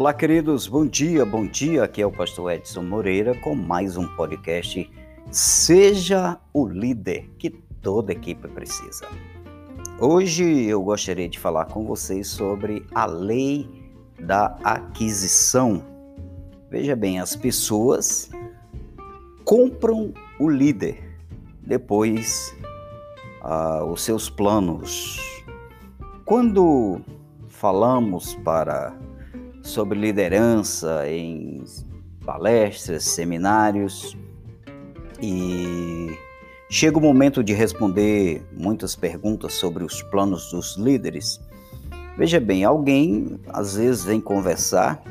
Olá, queridos, bom dia, bom dia. Aqui é o pastor Edson Moreira com mais um podcast Seja o líder que toda equipe precisa. Hoje eu gostaria de falar com vocês sobre a lei da aquisição. Veja bem, as pessoas compram o líder, depois ah, os seus planos. Quando falamos para sobre liderança em palestras, seminários e chega o momento de responder muitas perguntas sobre os planos dos líderes. Veja bem, alguém às vezes vem conversar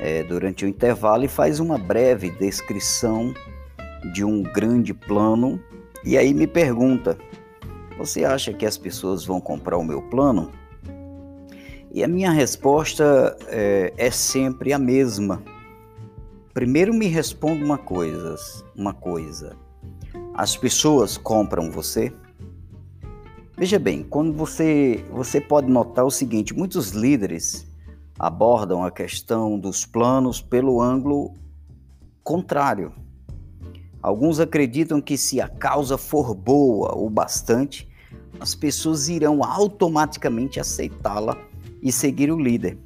é, durante o intervalo e faz uma breve descrição de um grande plano e aí me pergunta: Você acha que as pessoas vão comprar o meu plano? E a minha resposta é, é sempre a mesma. Primeiro me responda uma coisa, uma coisa. As pessoas compram você? Veja bem, quando você você pode notar o seguinte, muitos líderes abordam a questão dos planos pelo ângulo contrário. Alguns acreditam que se a causa for boa o bastante, as pessoas irão automaticamente aceitá-la e seguir o líder.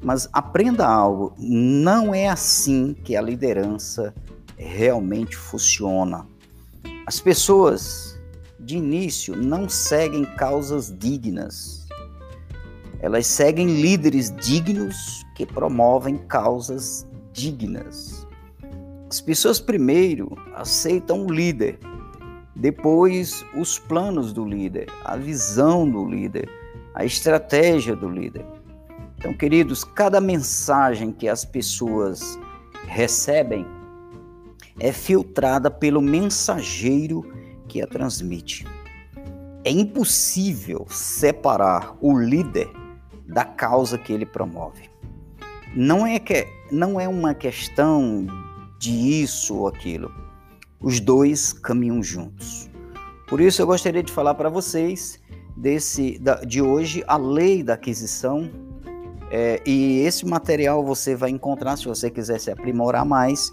Mas aprenda algo, não é assim que a liderança realmente funciona. As pessoas de início não seguem causas dignas. Elas seguem líderes dignos que promovem causas dignas. As pessoas primeiro aceitam o líder, depois os planos do líder, a visão do líder, a estratégia do líder. Então, queridos, cada mensagem que as pessoas recebem é filtrada pelo mensageiro que a transmite. É impossível separar o líder da causa que ele promove. Não é que não é uma questão de isso ou aquilo. Os dois caminham juntos. Por isso eu gostaria de falar para vocês desse de hoje, a lei da aquisição. É, e esse material você vai encontrar, se você quiser se aprimorar mais,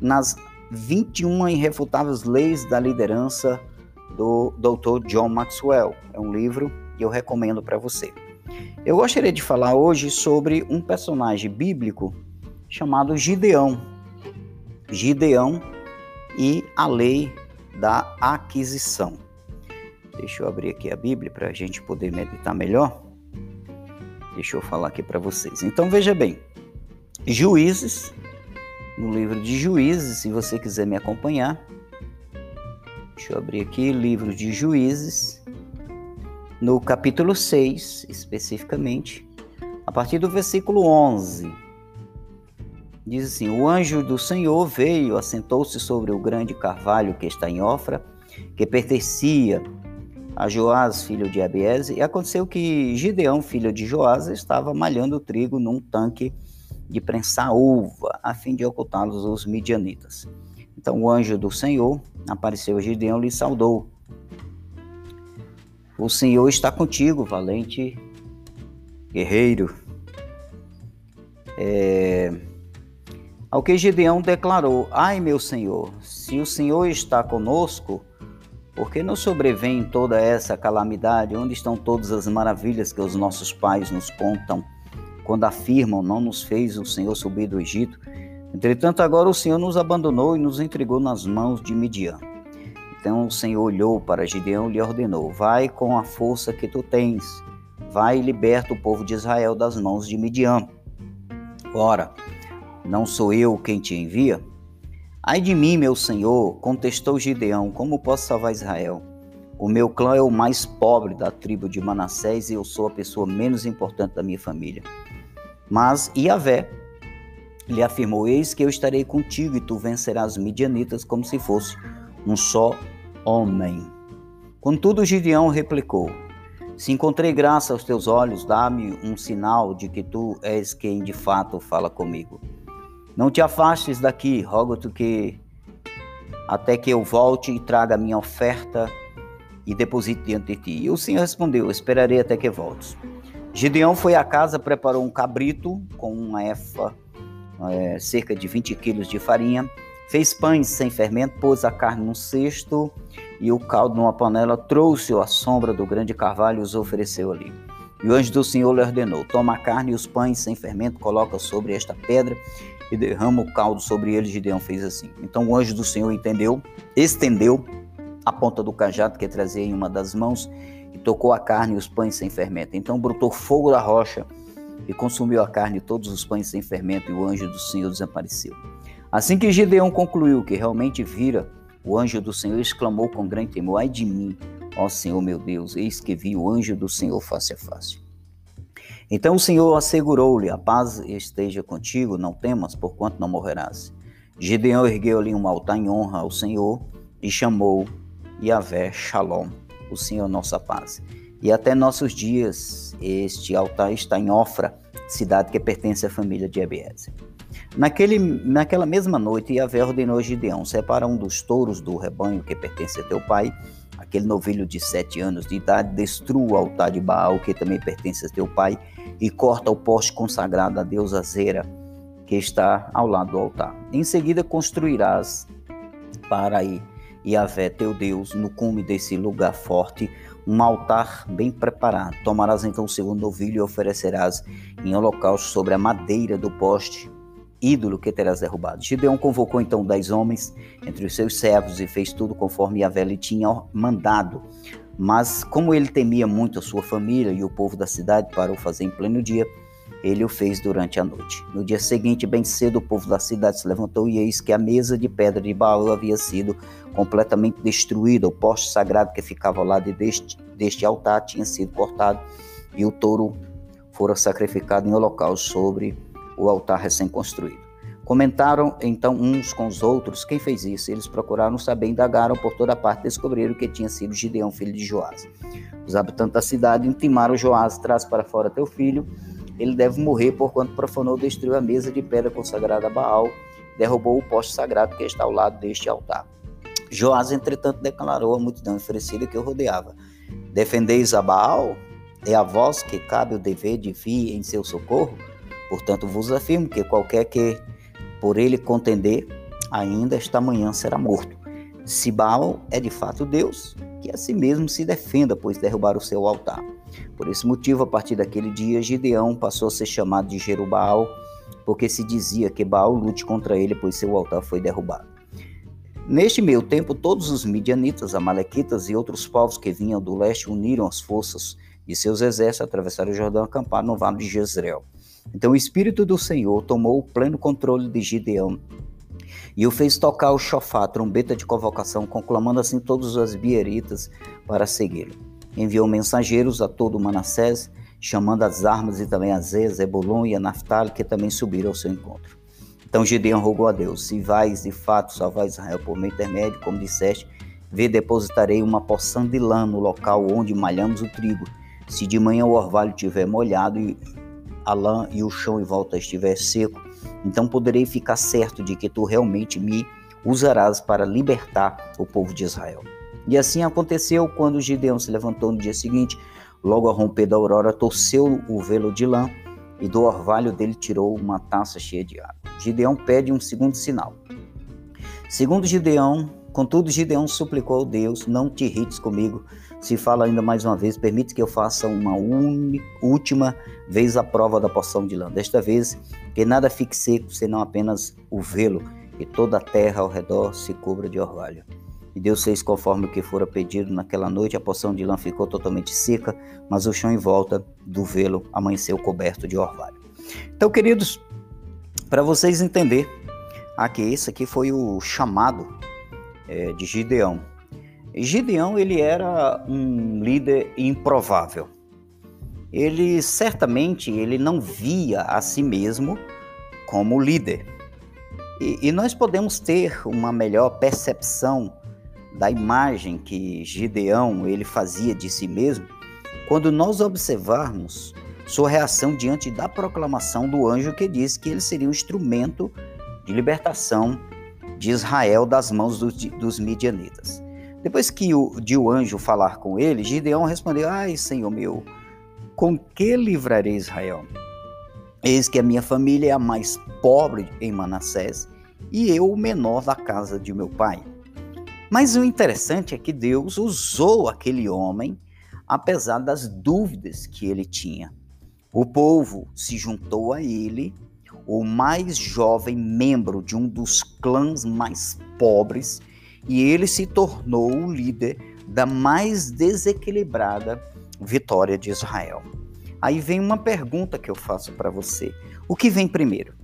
nas 21 irrefutáveis leis da liderança do Dr. John Maxwell. É um livro que eu recomendo para você. Eu gostaria de falar hoje sobre um personagem bíblico chamado Gideão. Gideão e a lei da aquisição. Deixa eu abrir aqui a Bíblia para a gente poder meditar melhor. Deixa eu falar aqui para vocês. Então veja bem, Juízes, no livro de Juízes, se você quiser me acompanhar. Deixa eu abrir aqui, livro de Juízes, no capítulo 6, especificamente, a partir do versículo 11. Diz assim: O anjo do Senhor veio, assentou-se sobre o grande carvalho que está em Ofra, que pertencia a Joás, filho de Abiese, e aconteceu que Gideão, filho de Joás, estava malhando trigo num tanque de prensar uva, a fim de ocultá-los os midianitas. Então o anjo do Senhor apareceu a Gideão e lhe saudou. O Senhor está contigo, valente guerreiro. É... Ao que Gideão declarou: Ai, meu Senhor, se o Senhor está conosco, por que não sobrevém toda essa calamidade? Onde estão todas as maravilhas que os nossos pais nos contam quando afirmam: Não nos fez o Senhor subir do Egito? Entretanto, agora o Senhor nos abandonou e nos entregou nas mãos de Midian. Então o Senhor olhou para Gideão e lhe ordenou: Vai com a força que tu tens, vai e liberta o povo de Israel das mãos de Midian. Ora, não sou eu quem te envia? Ai de mim, meu senhor, contestou Gideão, como posso salvar Israel? O meu clã é o mais pobre da tribo de Manassés e eu sou a pessoa menos importante da minha família. Mas Iavé lhe afirmou: Eis que eu estarei contigo e tu vencerás os midianitas como se fosse um só homem. Contudo, Gideão replicou: Se encontrei graça aos teus olhos, dá-me um sinal de que tu és quem de fato fala comigo. Não te afastes daqui, rogo-te que até que eu volte e traga a minha oferta e deposite diante de ti. E o Senhor respondeu: Esperarei até que voltes. Gideão foi à casa, preparou um cabrito com uma efa, é, cerca de 20 quilos de farinha, fez pães sem fermento, pôs a carne num cesto e o caldo numa panela, trouxe-o à sombra do grande carvalho e os ofereceu ali. E o anjo do Senhor lhe ordenou: Toma a carne e os pães sem fermento, coloca sobre esta pedra e derrama o caldo sobre eles. Gideão fez assim. Então o anjo do Senhor entendeu, estendeu a ponta do cajado que trazia em uma das mãos e tocou a carne e os pães sem fermento. Então brotou fogo da rocha e consumiu a carne e todos os pães sem fermento, e o anjo do Senhor desapareceu. Assim que Gideão concluiu que realmente vira, o anjo do Senhor exclamou com grande temor: Ai de mim, ó Senhor meu Deus, eis que vi o anjo do Senhor face a face. Então o Senhor assegurou-lhe: A paz esteja contigo, não temas, porquanto não morrerás. Gideão ergueu ali um altar em honra ao Senhor e chamou Yahvé Shalom o Senhor nossa paz. E até nossos dias, este altar está em Ofra, cidade que pertence à família de Ebiezer. Naquele, naquela mesma noite, Yahvé ordenou a Gideão: separa um dos touros do rebanho que pertence a teu pai, aquele novilho de sete anos de idade, destrua o altar de Baal, que também pertence a teu pai, e corta o poste consagrado a deusa Zera, que está ao lado do altar. Em seguida, construirás para aí Yahvé teu Deus, no cume desse lugar forte, um altar bem preparado. Tomarás então o segundo novilho e oferecerás em holocausto sobre a madeira do poste, ídolo que terás derrubado. Gideão convocou então dez homens entre os seus servos e fez tudo conforme Yahvé lhe tinha mandado. Mas como ele temia muito a sua família e o povo da cidade para o fazer em pleno dia, ele o fez durante a noite. No dia seguinte, bem cedo, o povo da cidade se levantou e eis que a mesa de pedra de Baal havia sido completamente destruída. O poste sagrado que ficava ao lado deste, deste altar tinha sido cortado e o touro fora sacrificado em holocausto sobre o altar recém-construído. Comentaram então uns com os outros quem fez isso. Eles procuraram saber, indagaram por toda parte, descobriram que tinha sido Gideão, filho de Joás. Os habitantes da cidade intimaram Joás: traz para fora teu filho ele deve morrer porquanto profanou, destruiu a mesa de pedra consagrada a Baal, derrubou o poste sagrado que está ao lado deste altar. Joás, entretanto, declarou à multidão oferecida que o rodeava: Defendeis a Baal? É a vós que cabe o dever de vir em seu socorro? Portanto, vos afirmo que qualquer que por ele contender, ainda esta manhã será morto. Se Baal é de fato Deus, que a si mesmo se defenda, pois derrubar o seu altar. Por esse motivo, a partir daquele dia, Gideão passou a ser chamado de Jerubaal, porque se dizia que Baal lute contra ele, pois seu altar foi derrubado. Neste meio tempo, todos os midianitas, amalequitas e outros povos que vinham do leste uniram as forças de seus exércitos, atravessaram o Jordão e acamparam no vale de Jezreel. Então o Espírito do Senhor tomou o pleno controle de Gideão e o fez tocar o chofá, trombeta de convocação, conclamando assim todos os bieritas para segui-lo enviou mensageiros a todo Manassés, chamando as armas e também a Zé, Zebulon e a Naftali, que também subiram ao seu encontro. Então Gideão rogou a Deus: Se vais de fato salvar Israel por meu intermédio, como disseste, vê, depositarei uma porção de lã no local onde malhamos o trigo. Se de manhã o orvalho estiver molhado e a lã e o chão em volta estiver seco, então poderei ficar certo de que tu realmente me usarás para libertar o povo de Israel. E assim aconteceu quando Gideão se levantou no dia seguinte, logo a romper da aurora, torceu o velo de lã e do orvalho dele tirou uma taça cheia de água. Gideão pede um segundo sinal. Segundo Gideão, contudo, Gideão suplicou a Deus: Não te irrites comigo. Se fala ainda mais uma vez, permite que eu faça uma última vez a prova da porção de lã. Desta vez, que nada fique seco, senão apenas o velo, e toda a terra ao redor se cubra de orvalho. E Deus fez conforme o que fora pedido naquela noite. A porção de lã ficou totalmente seca, mas o chão em volta do velo amanheceu coberto de orvalho. Então, queridos, para vocês entenderem, aqui esse aqui foi o chamado é, de Gideão. Gideão ele era um líder improvável. Ele certamente ele não via a si mesmo como líder. E, e nós podemos ter uma melhor percepção da imagem que Gideão ele fazia de si mesmo, quando nós observarmos sua reação diante da proclamação do anjo que disse que ele seria um instrumento de libertação de Israel das mãos dos, dos midianitas. Depois que o, de o anjo falar com ele, Gideão respondeu: Ai, Senhor meu, Com que livrarei Israel? Eis que a minha família é a mais pobre em Manassés e eu o menor da casa de meu pai. Mas o interessante é que Deus usou aquele homem apesar das dúvidas que ele tinha. O povo se juntou a ele, o mais jovem membro de um dos clãs mais pobres, e ele se tornou o líder da mais desequilibrada vitória de Israel. Aí vem uma pergunta que eu faço para você: o que vem primeiro?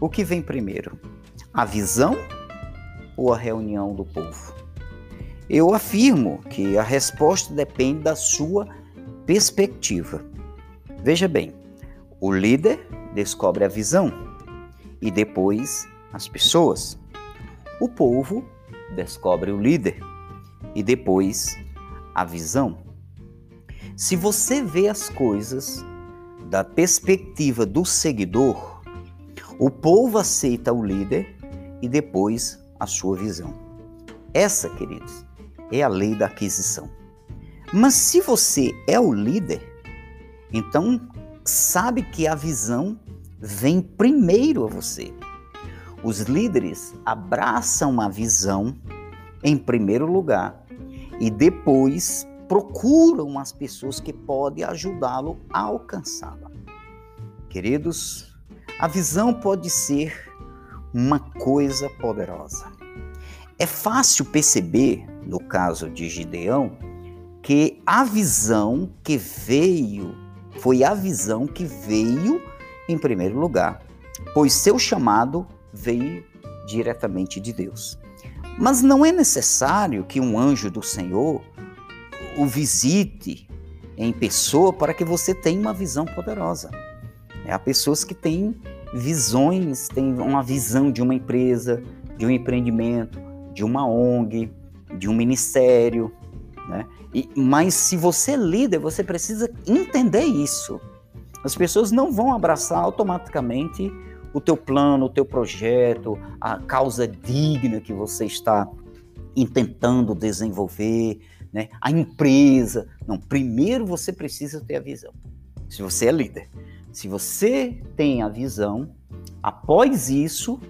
O que vem primeiro? A visão ou a reunião do povo? Eu afirmo que a resposta depende da sua perspectiva. Veja bem, o líder descobre a visão e depois as pessoas. O povo descobre o líder e depois a visão. Se você vê as coisas da perspectiva do seguidor, o povo aceita o líder e depois a sua visão. Essa, queridos, é a lei da aquisição. Mas se você é o líder, então sabe que a visão vem primeiro a você. Os líderes abraçam a visão em primeiro lugar e depois procuram as pessoas que podem ajudá-lo a alcançá-la. Queridos, a visão pode ser uma coisa poderosa. É fácil perceber, no caso de Gideão, que a visão que veio foi a visão que veio em primeiro lugar, pois seu chamado veio diretamente de Deus. Mas não é necessário que um anjo do Senhor o visite em pessoa para que você tenha uma visão poderosa. É, há pessoas que têm visões, têm uma visão de uma empresa, de um empreendimento, de uma ONG, de um ministério, né? E, mas se você é líder, você precisa entender isso. As pessoas não vão abraçar automaticamente o teu plano, o teu projeto, a causa digna que você está intentando desenvolver, né? a empresa. Não, primeiro você precisa ter a visão. Se você é líder, se você tem a visão, após isso,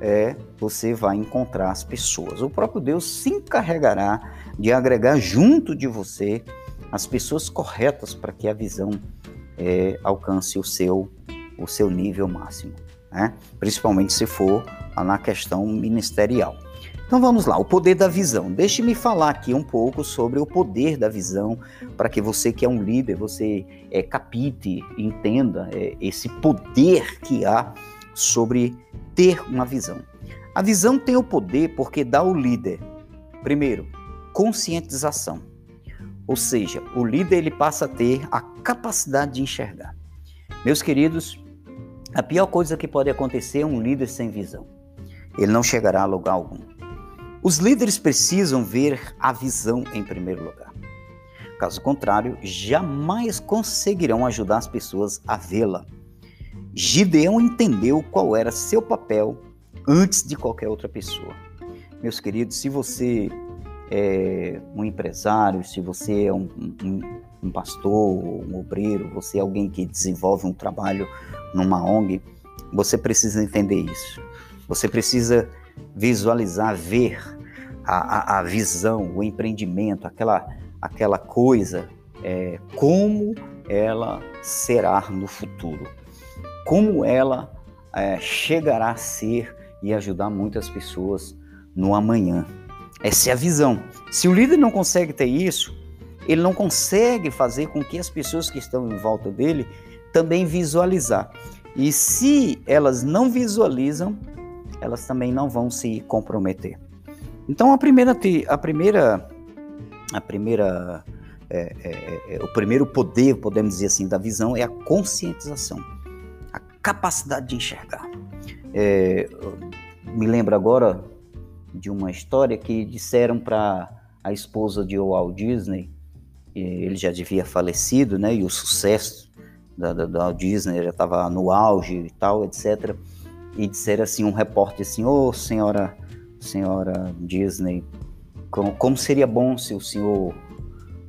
é, você vai encontrar as pessoas. O próprio Deus se encarregará de agregar junto de você as pessoas corretas para que a visão é, alcance o seu, o seu nível máximo, né? principalmente se for na questão ministerial. Então vamos lá, o poder da visão. Deixe-me falar aqui um pouco sobre o poder da visão, para que você que é um líder, você é, capite, entenda é, esse poder que há sobre ter uma visão. A visão tem o poder porque dá ao líder, primeiro, conscientização. Ou seja, o líder ele passa a ter a capacidade de enxergar. Meus queridos, a pior coisa que pode acontecer é um líder sem visão. Ele não chegará a lugar algum. Os líderes precisam ver a visão em primeiro lugar. Caso contrário, jamais conseguirão ajudar as pessoas a vê-la. Gideão entendeu qual era seu papel antes de qualquer outra pessoa. Meus queridos, se você é um empresário, se você é um, um, um pastor, um obreiro, você é alguém que desenvolve um trabalho numa ONG, você precisa entender isso. Você precisa visualizar, ver a, a, a visão, o empreendimento, aquela, aquela coisa, é, como ela será no futuro como ela é, chegará a ser e ajudar muitas pessoas no amanhã. Essa é a visão. Se o líder não consegue ter isso, ele não consegue fazer com que as pessoas que estão em volta dele também visualizar. E se elas não visualizam, elas também não vão se comprometer. Então a primeira, a primeira, a primeira, é, é, é, o primeiro poder, podemos dizer assim, da visão é a conscientização capacidade de enxergar. É, me lembro agora de uma história que disseram para a esposa de Walt Disney, ele já devia falecido, né? E o sucesso da, da, da Disney já estava no auge e tal, etc. E disseram assim, um repórter assim, ô oh, senhora, senhora Disney, como, como seria bom se o senhor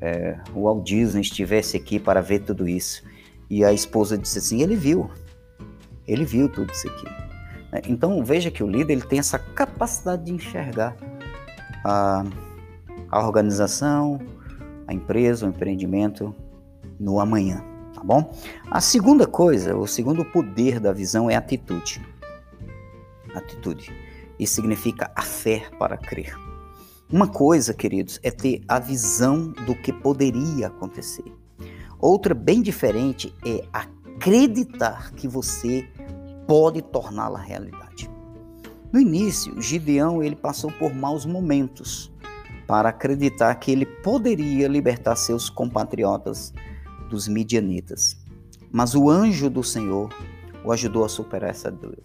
é, o Walt Disney estivesse aqui para ver tudo isso. E a esposa disse assim: ele viu, ele viu tudo isso aqui. É, então veja que o líder ele tem essa capacidade de enxergar a, a organização, a empresa, o empreendimento no amanhã, tá bom? A segunda coisa, o segundo poder da visão é atitude. Atitude. Isso significa a fé para crer. Uma coisa, queridos, é ter a visão do que poderia acontecer. Outra bem diferente é acreditar que você pode torná-la realidade. No início, Gideão ele passou por maus momentos para acreditar que ele poderia libertar seus compatriotas dos midianitas. Mas o anjo do Senhor o ajudou a superar essa dúvida.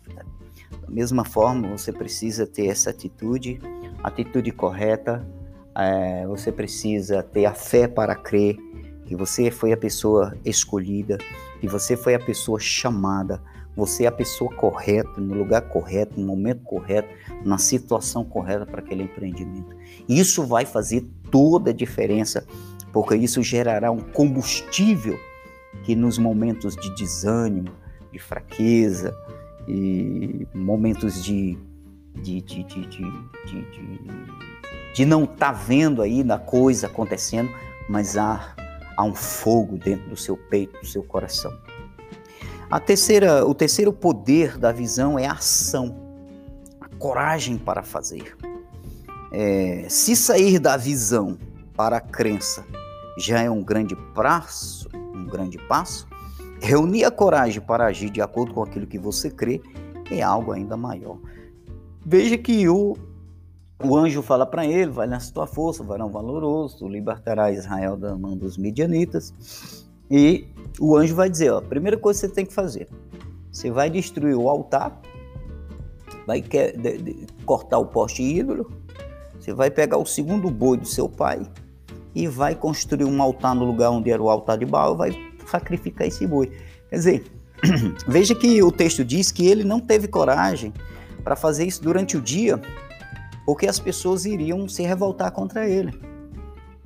Da mesma forma, você precisa ter essa atitude, atitude correta, é, você precisa ter a fé para crer que você foi a pessoa escolhida, que você foi a pessoa chamada, você é a pessoa correta, no lugar correto, no momento correto, na situação correta para aquele empreendimento. Isso vai fazer toda a diferença, porque isso gerará um combustível que nos momentos de desânimo, de fraqueza e momentos de, de, de, de, de, não estar tá vendo aí na coisa acontecendo, mas há, há um fogo dentro do seu peito, do seu coração. A terceira, o terceiro poder da visão é a ação, a coragem para fazer. É, se sair da visão para a crença já é um grande passo, um grande passo, reunir a coragem para agir de acordo com aquilo que você crê é algo ainda maior. Veja que o, o anjo fala para ele: vai nessa tua força, varão valoroso, tu libertará Israel da mão dos midianitas. E o anjo vai dizer, ó, a primeira coisa que você tem que fazer, você vai destruir o altar, vai de, de, cortar o poste ídolo, você vai pegar o segundo boi do seu pai e vai construir um altar no lugar onde era o altar de Baal, vai sacrificar esse boi. Quer dizer, veja que o texto diz que ele não teve coragem para fazer isso durante o dia, porque as pessoas iriam se revoltar contra ele.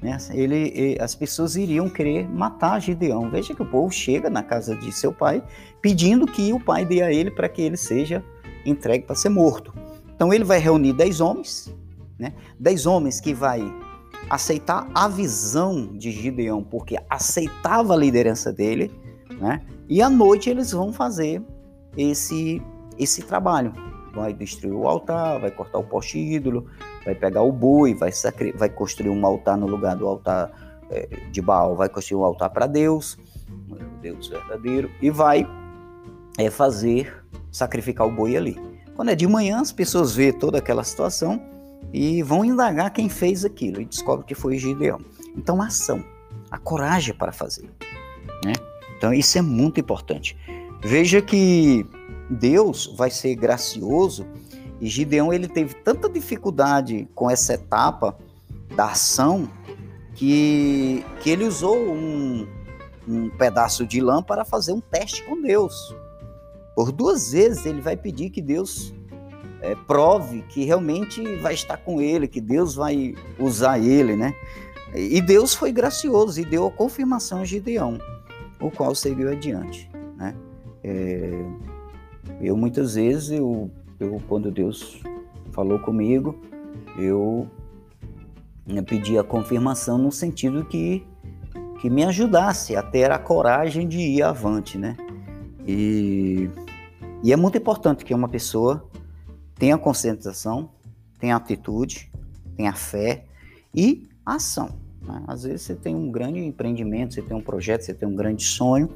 Né? Ele, as pessoas iriam querer matar Gideão. Veja que o povo chega na casa de seu pai pedindo que o pai dê a ele para que ele seja entregue para ser morto. Então ele vai reunir dez homens, né? dez homens que vai aceitar a visão de Gideão, porque aceitava a liderança dele, né? e à noite eles vão fazer esse, esse trabalho vai destruir o altar, vai cortar o poste ídolo, vai pegar o boi, vai, vai construir um altar no lugar do altar é, de Baal, vai construir um altar para Deus, Deus verdadeiro, e vai é, fazer, sacrificar o boi ali. Quando é de manhã, as pessoas vê toda aquela situação e vão indagar quem fez aquilo e descobre que foi Gideão. Então, a ação, a coragem para fazer. Né? Então, isso é muito importante. Veja que Deus vai ser gracioso e Gideão ele teve tanta dificuldade com essa etapa da ação que, que ele usou um, um pedaço de lã para fazer um teste com Deus. Por duas vezes ele vai pedir que Deus é, prove que realmente vai estar com ele, que Deus vai usar ele, né? E Deus foi gracioso e deu a confirmação a Gideão, o qual seguiu adiante, né? É, eu muitas vezes, eu, eu quando Deus falou comigo, eu pedi a confirmação no sentido que, que me ajudasse a ter a coragem de ir avante, né? E, e é muito importante que uma pessoa tenha conscientização, tenha atitude, tenha fé e ação. Né? Às vezes você tem um grande empreendimento, você tem um projeto, você tem um grande sonho,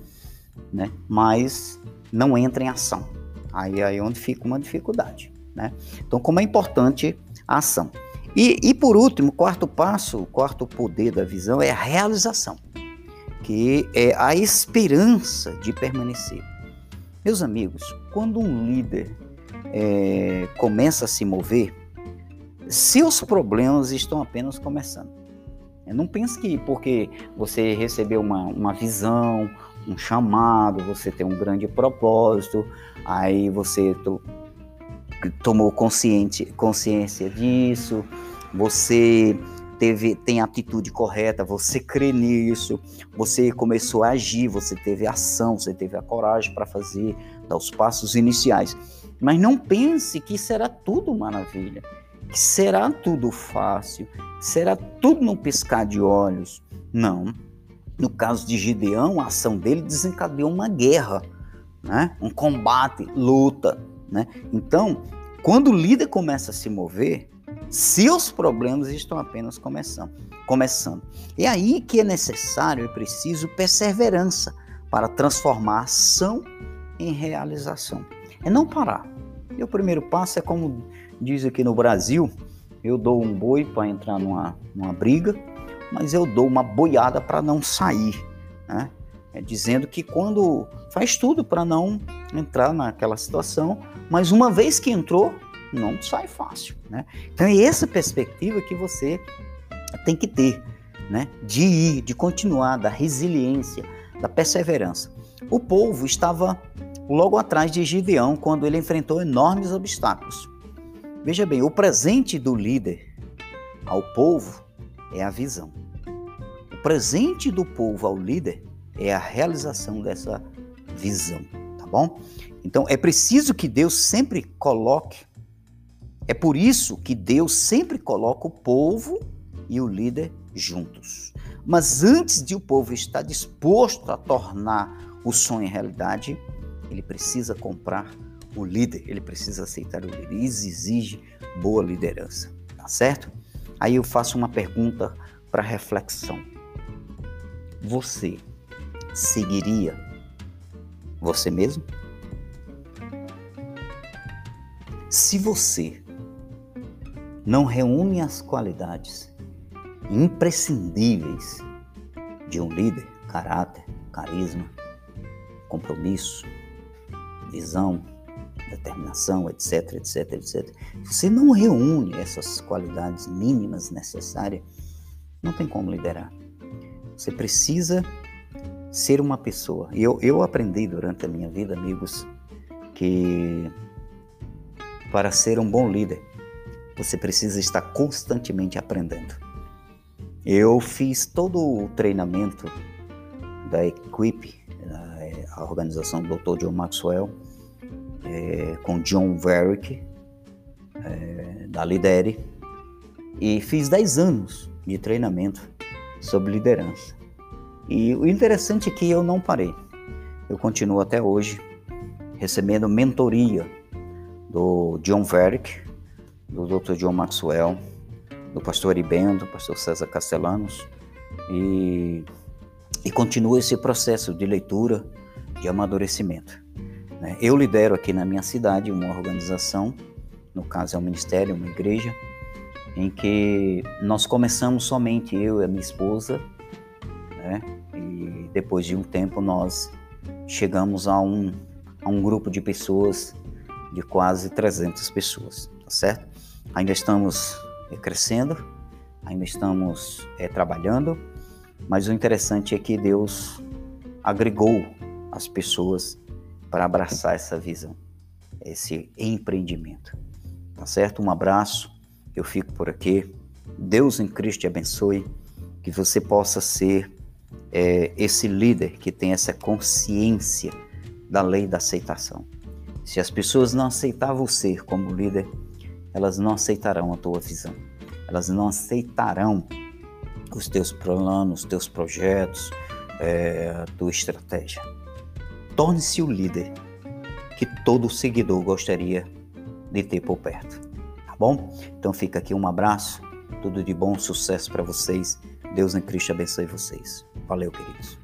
né? mas não entra em ação. Aí é onde fica uma dificuldade. Né? Então, como é importante a ação. E, e por último, quarto passo, o quarto poder da visão é a realização, que é a esperança de permanecer. Meus amigos, quando um líder é, começa a se mover, seus problemas estão apenas começando. Não pense que porque você recebeu uma, uma visão, um chamado, você tem um grande propósito, aí você to, tomou consciente, consciência disso, você teve tem a atitude correta, você crê nisso, você começou a agir, você teve ação, você teve a coragem para fazer, dar os passos iniciais. Mas não pense que será tudo maravilha, que será tudo fácil, será tudo num piscar de olhos. Não. No caso de Gideão, a ação dele desencadeou uma guerra, né? um combate, luta. Né? Então, quando o líder começa a se mover, seus problemas estão apenas começando. começando. É aí que é necessário e preciso perseverança para transformar ação em realização. É não parar. E o primeiro passo é como diz aqui no Brasil, eu dou um boi para entrar numa, numa briga, mas eu dou uma boiada para não sair. Né? É dizendo que quando faz tudo para não entrar naquela situação, mas uma vez que entrou, não sai fácil, né? Então é essa perspectiva que você tem que ter, né? De ir, de continuar, da resiliência, da perseverança. O povo estava logo atrás de Gideão quando ele enfrentou enormes obstáculos. Veja bem, o presente do líder ao povo é a visão. O presente do povo ao líder é a realização dessa visão, tá bom? Então é preciso que Deus sempre coloque é por isso que Deus sempre coloca o povo e o líder juntos. Mas antes de o povo estar disposto a tornar o sonho realidade, ele precisa comprar o líder, ele precisa aceitar o líder. Isso exige boa liderança, tá certo? Aí eu faço uma pergunta para reflexão. Você seguiria você mesmo? Se você não reúne as qualidades imprescindíveis de um líder: caráter, carisma, compromisso, visão, determinação, etc, etc, etc. Se você não reúne essas qualidades mínimas necessárias, não tem como liderar. Você precisa ser uma pessoa. Eu, eu aprendi durante a minha vida, amigos, que para ser um bom líder, você precisa estar constantemente aprendendo. Eu fiz todo o treinamento da equipe, a organização do Dr. John Maxwell, é, com John Varick, é, da Lidere, e fiz 10 anos de treinamento sobre liderança. E o interessante é que eu não parei. Eu continuo até hoje recebendo mentoria do John Varick, do Dr. John Maxwell, do pastor Aribendo, do pastor César Castellanos, e, e continua esse processo de leitura, de amadurecimento. Né? Eu lidero aqui na minha cidade uma organização, no caso é um ministério, uma igreja, em que nós começamos somente eu e a minha esposa, né? e depois de um tempo nós chegamos a um, a um grupo de pessoas, de quase 300 pessoas, tá certo? Ainda estamos é, crescendo, ainda estamos é, trabalhando, mas o interessante é que Deus agregou as pessoas para abraçar essa visão, esse empreendimento. Tá certo? Um abraço, eu fico por aqui. Deus em Cristo te abençoe, que você possa ser é, esse líder que tem essa consciência da lei da aceitação. Se as pessoas não aceitar você como líder, elas não aceitarão a tua visão. Elas não aceitarão os teus planos, os teus projetos, é, a tua estratégia. Torne-se o líder que todo seguidor gostaria de ter por perto. Tá bom? Então fica aqui um abraço, tudo de bom, sucesso para vocês. Deus em Cristo abençoe vocês. Valeu, queridos.